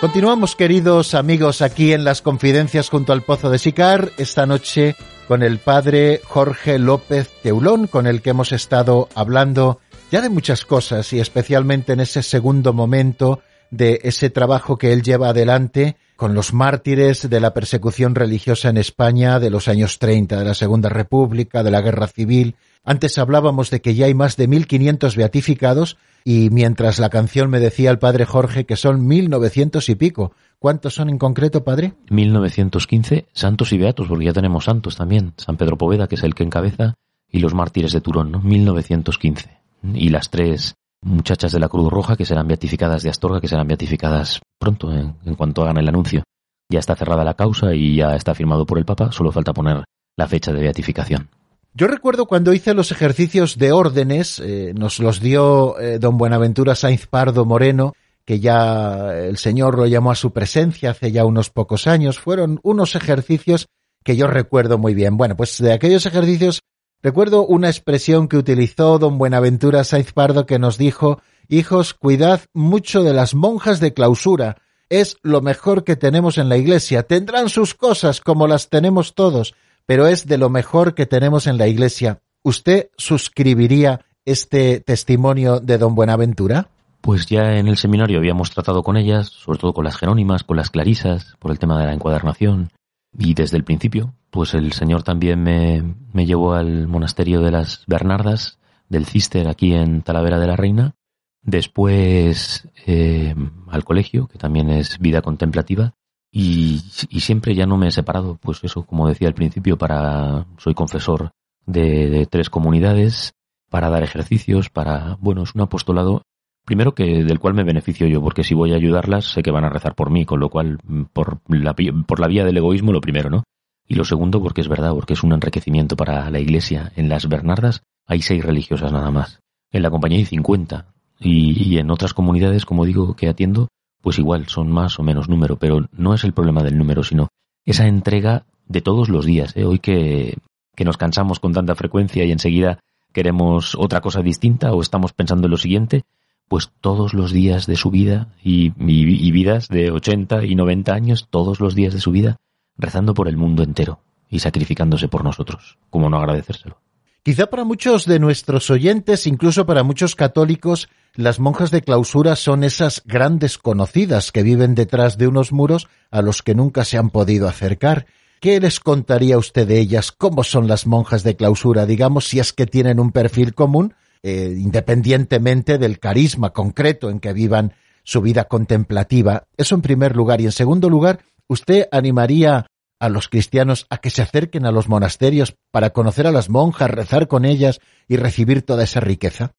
Continuamos, queridos amigos, aquí en las confidencias junto al Pozo de Sicar, esta noche con el padre Jorge López Teulón, con el que hemos estado hablando ya de muchas cosas y especialmente en ese segundo momento de ese trabajo que él lleva adelante con los mártires de la persecución religiosa en España de los años 30, de la Segunda República, de la Guerra Civil. Antes hablábamos de que ya hay más de 1500 beatificados y mientras la canción me decía el padre Jorge que son 1900 y pico. ¿Cuántos son en concreto, padre?
1915, santos y beatos, porque ya tenemos santos también. San Pedro Poveda, que es el que encabeza, y los mártires de Turón, ¿no? 1915. Y las tres muchachas de la Cruz Roja que serán beatificadas de Astorga, que serán beatificadas pronto, en, en cuanto hagan el anuncio. Ya está cerrada la causa y ya está firmado por el Papa, solo falta poner la fecha de beatificación.
Yo recuerdo cuando hice los ejercicios de órdenes, eh, nos los dio eh, don Buenaventura Sainz Pardo Moreno, que ya el Señor lo llamó a su presencia hace ya unos pocos años. Fueron unos ejercicios que yo recuerdo muy bien. Bueno, pues de aquellos ejercicios recuerdo una expresión que utilizó don Buenaventura Sainz Pardo que nos dijo, hijos, cuidad mucho de las monjas de clausura. Es lo mejor que tenemos en la iglesia. Tendrán sus cosas como las tenemos todos, pero es de lo mejor que tenemos en la iglesia. ¿Usted suscribiría este testimonio de don Buenaventura?
Pues ya en el seminario habíamos tratado con ellas, sobre todo con las Jerónimas, con las Clarisas, por el tema de la encuadernación. Y desde el principio, pues el Señor también me, me llevó al monasterio de las Bernardas, del Cister, aquí en Talavera de la Reina. Después eh, al colegio, que también es vida contemplativa. Y, y, siempre ya no me he separado, pues eso, como decía al principio, para soy confesor de, tres comunidades, para dar ejercicios, para, bueno, es un apostolado primero que del cual me beneficio yo, porque si voy a ayudarlas sé que van a rezar por mí, con lo cual mm, por la, por la vía del egoísmo lo primero, ¿no? Y lo segundo porque es verdad, porque es un enriquecimiento para la iglesia. En las Bernardas hay seis religiosas nada más. En la compañía hay cincuenta. Y, y en otras comunidades, como digo, que atiendo, pues igual son más o menos número, pero no es el problema del número, sino esa entrega de todos los días. ¿eh? Hoy que, que nos cansamos con tanta frecuencia y enseguida queremos otra cosa distinta o estamos pensando en lo siguiente, pues todos los días de su vida y, y, vidas de 80 y 90 años, todos los días de su vida, rezando por el mundo entero y sacrificándose por nosotros. ¿Cómo no agradecérselo?
Quizá para muchos de nuestros oyentes, incluso para muchos católicos, las monjas de clausura son esas grandes conocidas que viven detrás de unos muros a los que nunca se han podido acercar. ¿Qué les contaría usted de ellas? ¿Cómo son las monjas de clausura? Digamos, si es que tienen un perfil común eh, independientemente del carisma concreto en que vivan su vida contemplativa. Eso en primer lugar. Y en segundo lugar, ¿usted animaría a los cristianos a que se acerquen a los monasterios para conocer a las monjas, rezar con ellas y recibir toda esa riqueza?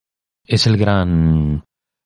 Es el gran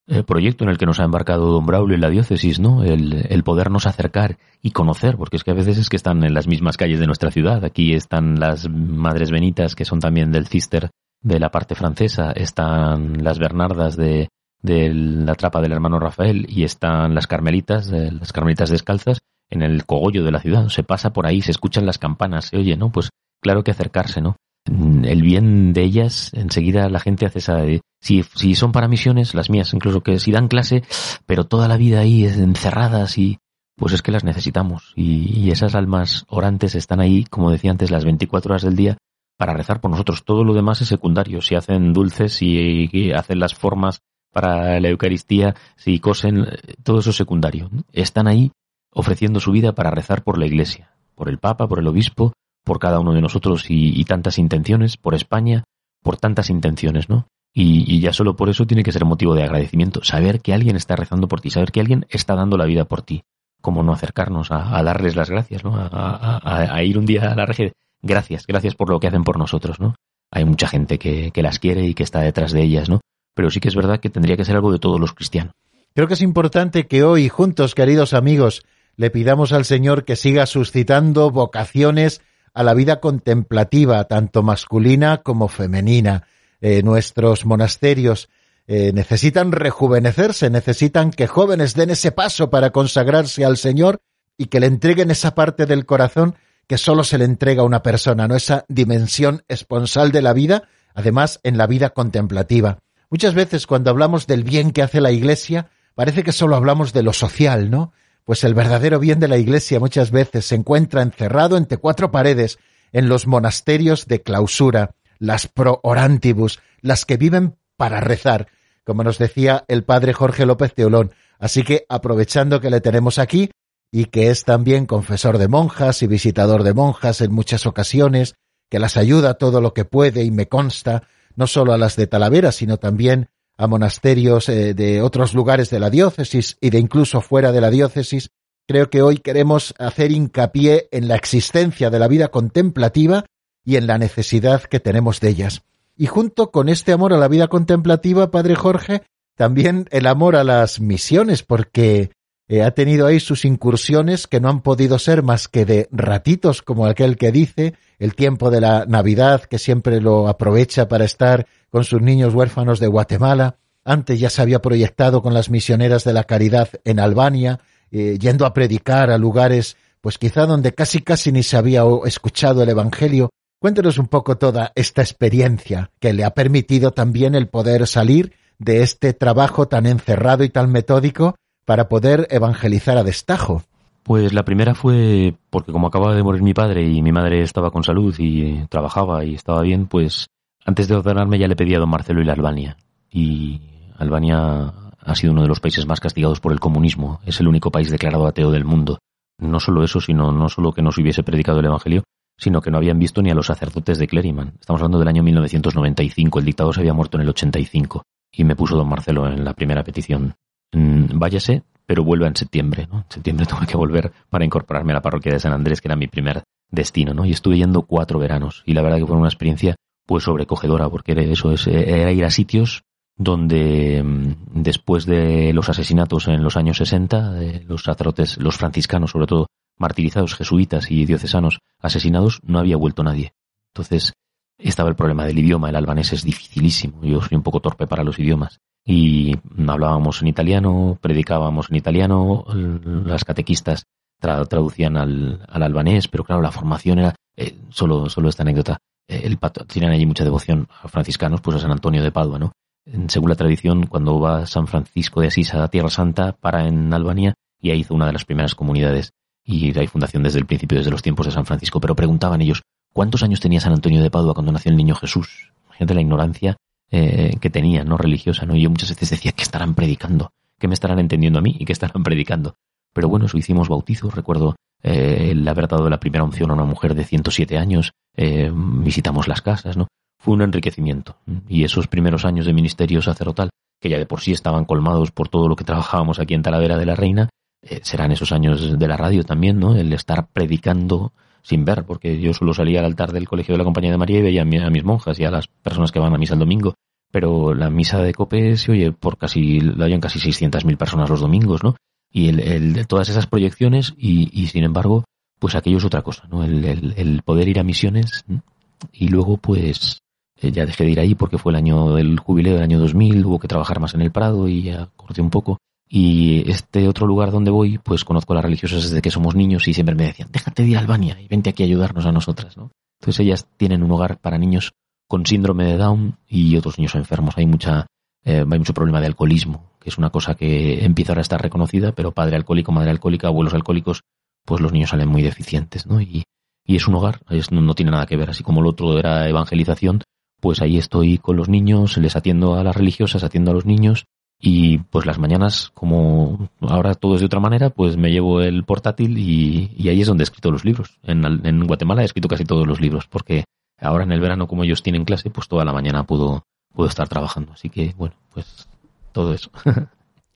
eh, proyecto en el que nos ha embarcado don Braulio en la diócesis, ¿no? El, podernos acercar y conocer, porque es que a veces es que están en las mismas calles de nuestra ciudad. Aquí están las Madres Benitas, que son también del Cister de la parte francesa están las Bernardas de, de la trapa del hermano Rafael y están las Carmelitas, las Carmelitas descalzas en el cogollo de la ciudad. Se pasa por ahí, se escuchan las campanas, se oye, ¿no? Pues claro que acercarse, ¿no? El bien de ellas, enseguida la gente hace esa... Si, si son para misiones, las mías incluso que si dan clase, pero toda la vida ahí encerradas y... Pues es que las necesitamos y, y esas almas orantes están ahí, como decía antes, las 24 horas del día para rezar por nosotros. Todo lo demás es secundario. Si hacen dulces, si hacen las formas para la Eucaristía, si cosen, todo eso es secundario. Están ahí ofreciendo su vida para rezar por la Iglesia, por el Papa, por el Obispo, por cada uno de nosotros y, tantas intenciones, por España, por tantas intenciones, ¿no? Y, ya solo por eso tiene que ser motivo de agradecimiento, saber que alguien está rezando por ti, saber que alguien está dando la vida por ti. ¿Cómo no acercarnos a, darles las gracias, ¿no? A, ir un día a la regia gracias, gracias por lo que hacen por nosotros, ¿no? Hay mucha gente que las quiere y que está detrás de ellas, ¿no? Pero sí que es verdad que tendría que ser algo de todos los cristianos.
Creo que es importante que hoy, juntos, queridos amigos, le pidamos al Señor que siga suscitando vocaciones a la vida contemplativa, tanto masculina como femenina. Eh, nuestros monasterios eh, necesitan rejuvenecerse, necesitan que jóvenes den ese paso para consagrarse al Señor y que le entreguen esa parte del corazón que solo se le entrega a una persona, ¿no? Esa dimensión esponsal de la vida, además en la vida contemplativa. Muchas veces cuando hablamos del bien que hace la Iglesia, parece que solo hablamos de lo social, ¿no? Pues el verdadero bien de la Iglesia muchas veces se encuentra encerrado entre cuatro paredes en los monasterios de clausura, las pro orantibus, las que viven para rezar, como nos decía el padre Jorge López Teolón. Así que, aprovechando que le tenemos aquí, y que es también confesor de monjas y visitador de monjas en muchas ocasiones, que las ayuda todo lo que puede y me consta, no solo a las de Talavera, sino también a monasterios eh, de otros lugares de la diócesis y de incluso fuera de la diócesis, creo que hoy queremos hacer hincapié en la existencia de la vida contemplativa y en la necesidad que tenemos de ellas. Y junto con este amor a la vida contemplativa, Padre Jorge, también el amor a las misiones, porque eh, ha tenido ahí sus incursiones que no han podido ser más que de ratitos, como aquel que dice, el tiempo de la Navidad, que siempre lo aprovecha para estar con sus niños huérfanos de Guatemala. Antes ya se había proyectado con las misioneras de la caridad en Albania, eh, yendo a predicar a lugares, pues quizá donde casi casi ni se había escuchado el Evangelio. Cuéntenos un poco toda esta experiencia que le ha permitido también el poder salir de este trabajo tan encerrado y tan metódico para poder evangelizar a destajo?
Pues la primera fue porque como acababa de morir mi padre y mi madre estaba con salud y trabajaba y estaba bien, pues Antes de ordenarme ya le pedí a don Marcelo ir a Albania. Y Albania ha sido uno de los países más castigados por el comunismo. Es el único país declarado ateo del mundo. No solo eso, sino no solo que no se hubiese predicado el Evangelio, sino que no habían visto ni a los sacerdotes de Cleriman. Estamos hablando del año 1995, el dictador se había muerto en el 85 y me puso don Marcelo en la primera petición. Mm, váyase, pero vuelva en septiembre, ¿no? En septiembre tuve que volver para incorporarme a la parroquia de San Andrés, que era mi primer destino, ¿no? Y estuve yendo cuatro veranos y la verdad que fue una experiencia pues sobrecogedora, porque eso, es, era ir a sitios donde mm, después de los asesinatos en los años 60, de los sacerdotes, los franciscanos sobre todo, martirizados, jesuitas y diocesanos asesinados, no había vuelto nadie. Entonces, estaba el problema del idioma, el albanés es dificilísimo, yo soy un poco torpe para los idiomas. Y hablábamos en italiano, predicábamos en italiano, las catequistas traducían al, albanés, pero claro, la formación era, eh, solo, solo esta anécdota, eh, el tienen allí mucha devoción a franciscanos, pues a San Antonio de Padua, ¿no? Según la tradición, cuando va San Francisco de Asís a Tierra Santa, para en Albania y ahí hizo una de las primeras comunidades y hay fundación desde el principio, desde los tiempos de San Francisco. Pero preguntaban ellos, ¿cuántos años tenía San Antonio de Padua cuando nació el niño Jesús? Gente la ignorancia eh, que tenía, ¿no? Religiosa, ¿no? Y yo muchas veces decía, ¿qué estarán predicando? ¿Qué me estarán entendiendo a mí y qué estarán predicando? Pero bueno, eso hicimos bautizos, recuerdo eh, el haber dado la primera unción a una mujer de 107 años, eh, visitamos las casas, ¿no? Fue un enriquecimiento. Y esos primeros años de ministerio sacerdotal, que ya de por sí estaban colmados por todo lo que trabajábamos aquí en Talavera de la Reina, serán esos años de la radio también, ¿no? El estar predicando sin ver, porque yo solo salía al altar del Colegio de la Compañía de María y veía a mis monjas y a las personas que van a misa el domingo. Pero la misa de Cope se oye por casi, la oyen casi 600.000 personas los domingos, ¿no? Y el, el, todas esas proyecciones y, y, sin embargo, pues aquello es otra cosa, ¿no? El, el poder ir a misiones y luego pues eh, ya dejé de ir ahí porque fue el año del jubileo del año 2000, hubo que trabajar más en el Prado y ya corté un poco. Y este otro lugar donde voy, pues conozco a las religiosas desde que somos niños y siempre me decían, déjate de ir a Albania y vente aquí a ayudarnos a nosotras, ¿no? Entonces ellas tienen un hogar para niños con síndrome de Down y otros niños enfermos. Hay mucha, eh, hay mucho problema de alcoholismo, que es una cosa que empieza ahora a estar reconocida, pero padre alcohólico, madre alcohólica, abuelos alcohólicos, pues los niños salen muy deficientes, ¿no? Y, y es un hogar, es, no, no, tiene nada que ver, así como el otro era evangelización, pues ahí estoy con los niños, les atiendo a las religiosas, atiendo a los niños y pues las mañanas, como ahora todo es de otra manera, pues me llevo el portátil y, ahí es donde he escrito los libros. En, Guatemala he escrito casi todos los libros, porque ahora en el verano, como ellos tienen clase, pues toda la mañana puedo, puedo estar trabajando. Así que, bueno, pues todo eso.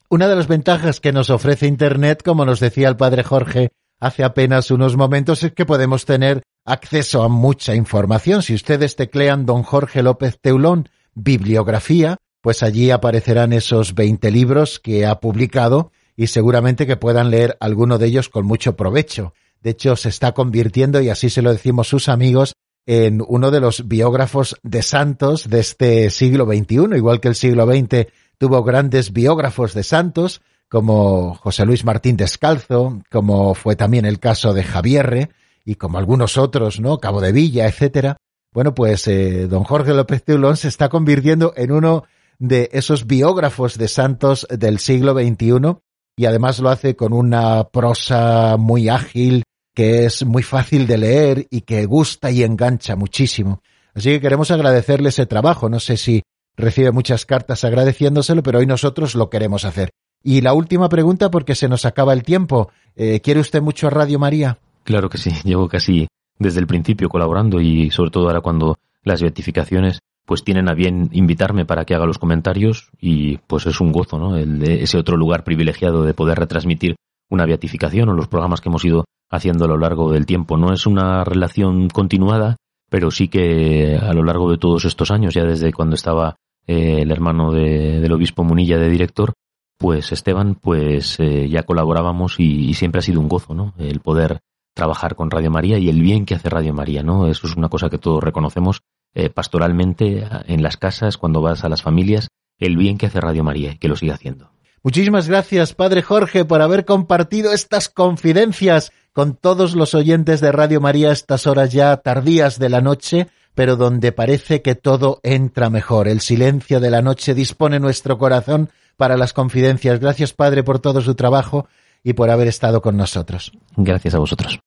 Una de las ventajas que nos ofrece Internet, como nos decía el padre Jorge hace apenas unos momentos, es que podemos tener acceso a mucha información. Si ustedes teclean don Jorge López Teulón, bibliografía, pues allí aparecerán esos 20 libros que ha publicado y seguramente que puedan leer alguno de ellos con mucho provecho. De hecho, se está convirtiendo, y así se lo decimos sus amigos, en uno de los biógrafos de santos de este siglo XXI, igual que el siglo XX tuvo grandes biógrafos de santos, como José Luis Martín Descalzo, como fue también el caso de Javierre, y como algunos otros, ¿no? Cabo de Villa, etcétera. Bueno, pues eh, don Jorge López Teulón se está convirtiendo en uno de esos biógrafos de santos del siglo XXI y además lo hace con una prosa muy ágil, que es muy fácil de leer y que gusta y engancha muchísimo. Así que queremos agradecerle ese trabajo. No sé si recibe muchas cartas agradeciéndoselo, pero hoy nosotros lo queremos hacer. Y la última pregunta, porque se nos acaba el tiempo. Eh, ¿Quiere usted mucho a Radio María?
Claro que sí. Llevo casi desde el principio colaborando y sobre todo ahora cuando las beatificaciones pues tienen a bien invitarme para que haga los comentarios y pues es un gozo, ¿no? El de ese otro lugar privilegiado de poder retransmitir una beatificación o los programas que hemos ido haciendo a lo largo del tiempo. No es una relación continuada, pero sí que a lo largo de todos estos años, ya desde cuando estaba eh, el hermano del obispo Munilla de director, pues Esteban, pues eh, ya colaborábamos y, y, siempre ha sido un gozo, ¿no? El poder trabajar con Radio María y el bien que hace Radio María, ¿no? Eso es una cosa que todos reconocemos eh, pastoralmente en las casas, cuando vas a las familias, el bien que hace Radio María y que lo sigue haciendo.
Muchísimas gracias, Padre Jorge, por haber compartido estas confidencias con todos los oyentes de Radio María a estas horas ya tardías de la noche, pero donde parece que todo entra mejor. El silencio de la noche dispone nuestro corazón para las confidencias. Gracias, Padre, por todo su trabajo y por haber estado con nosotros.
Gracias a vosotros.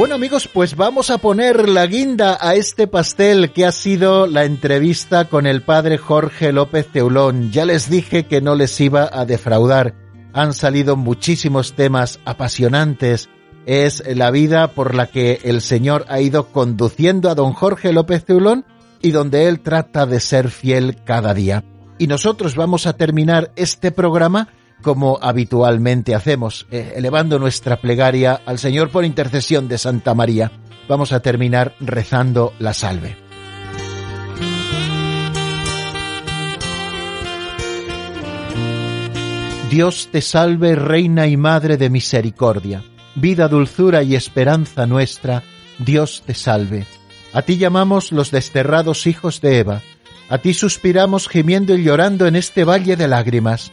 Bueno amigos, pues vamos a poner la guinda a este pastel que ha sido la entrevista con el padre Jorge López Teulón. Ya les dije que no les iba a defraudar. Han salido muchísimos temas apasionantes. Es la vida por la que el Señor ha ido conduciendo a don Jorge López Teulón y donde él trata de ser fiel cada día. Y nosotros vamos a terminar este programa como habitualmente hacemos, eh, elevando nuestra plegaria al Señor por intercesión de Santa María. Vamos a terminar rezando la salve. Dios te salve, Reina y Madre de Misericordia, vida, dulzura y esperanza nuestra, Dios te salve. A ti llamamos los desterrados hijos de Eva, a ti suspiramos gimiendo y llorando en este valle de lágrimas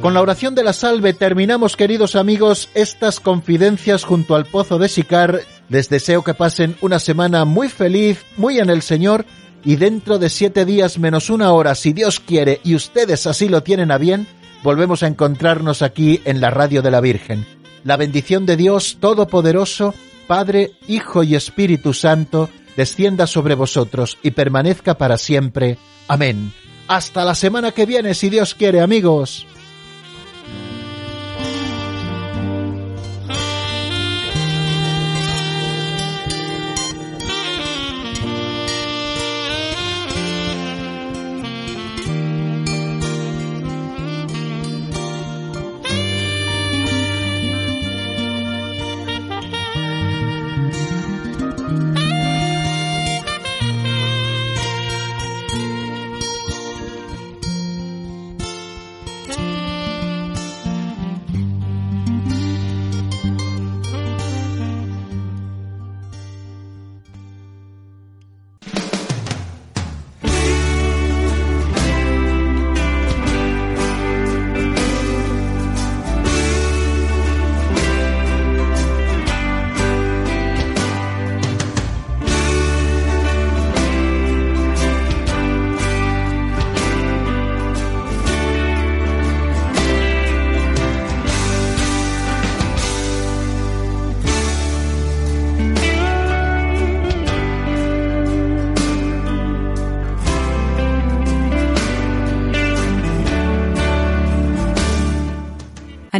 Con la oración de la salve terminamos, queridos amigos, estas confidencias junto al pozo de Sicar. Les deseo que pasen una semana muy feliz, muy en el Señor, y dentro de siete días menos una hora, si Dios quiere y ustedes así lo tienen a bien, volvemos a encontrarnos aquí en la radio de la Virgen. La bendición de Dios Todopoderoso, Padre, Hijo y Espíritu Santo, descienda sobre vosotros y permanezca para siempre. Amén. Hasta la semana que viene, si Dios quiere, amigos.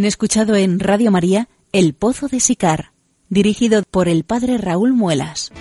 Escuchado en Radio María El Pozo de Sicar, dirigido por el padre Raúl Muelas.